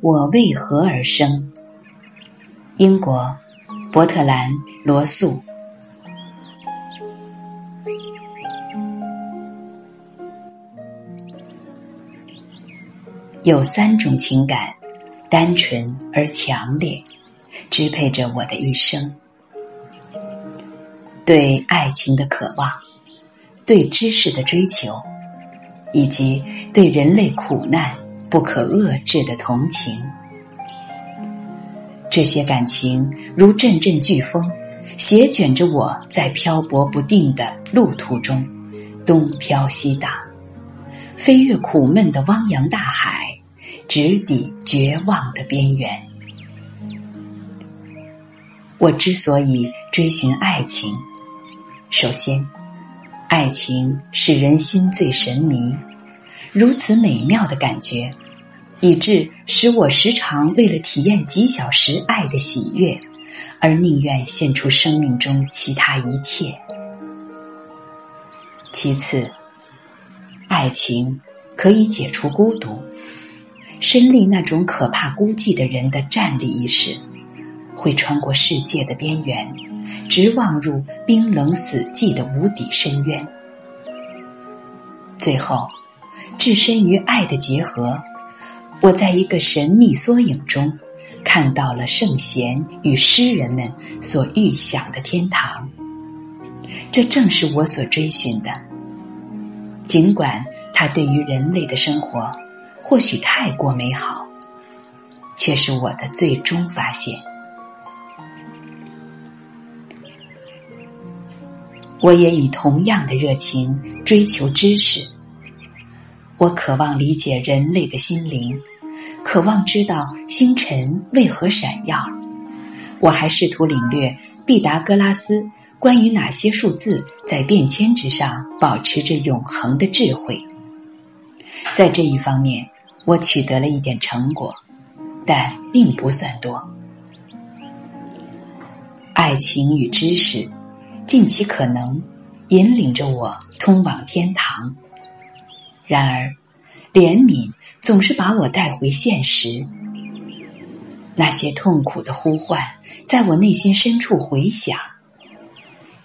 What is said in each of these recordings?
我为何而生？英国，伯特兰·罗素。有三种情感，单纯而强烈，支配着我的一生：对爱情的渴望，对知识的追求，以及对人类苦难不可遏制的同情。这些感情如阵阵飓风，携卷着我在漂泊不定的路途中东飘西打，飞越苦闷的汪洋大海。直抵绝望的边缘。我之所以追寻爱情，首先，爱情使人心醉神迷，如此美妙的感觉，以致使我时常为了体验几小时爱的喜悦，而宁愿献出生命中其他一切。其次，爱情可以解除孤独。身历那种可怕孤寂的人的站立意识，会穿过世界的边缘，直望入冰冷死寂的无底深渊。最后，置身于爱的结合，我在一个神秘缩影中，看到了圣贤与诗人们所预想的天堂。这正是我所追寻的，尽管它对于人类的生活。或许太过美好，却是我的最终发现。我也以同样的热情追求知识。我渴望理解人类的心灵，渴望知道星辰为何闪耀。我还试图领略毕达哥拉斯关于哪些数字在变迁之上保持着永恒的智慧。在这一方面。我取得了一点成果，但并不算多。爱情与知识，尽其可能引领着我通往天堂。然而，怜悯总是把我带回现实。那些痛苦的呼唤在我内心深处回响。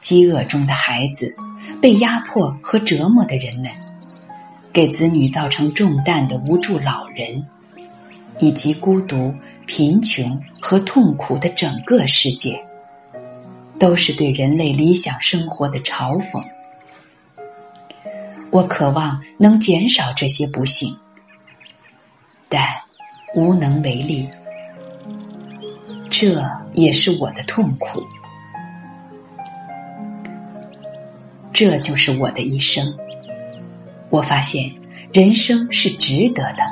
饥饿中的孩子，被压迫和折磨的人们。给子女造成重担的无助老人，以及孤独、贫穷和痛苦的整个世界，都是对人类理想生活的嘲讽。我渴望能减少这些不幸，但无能为力。这也是我的痛苦。这就是我的一生。我发现人生是值得的，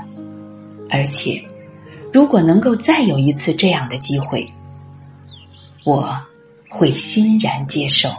而且如果能够再有一次这样的机会，我会欣然接受。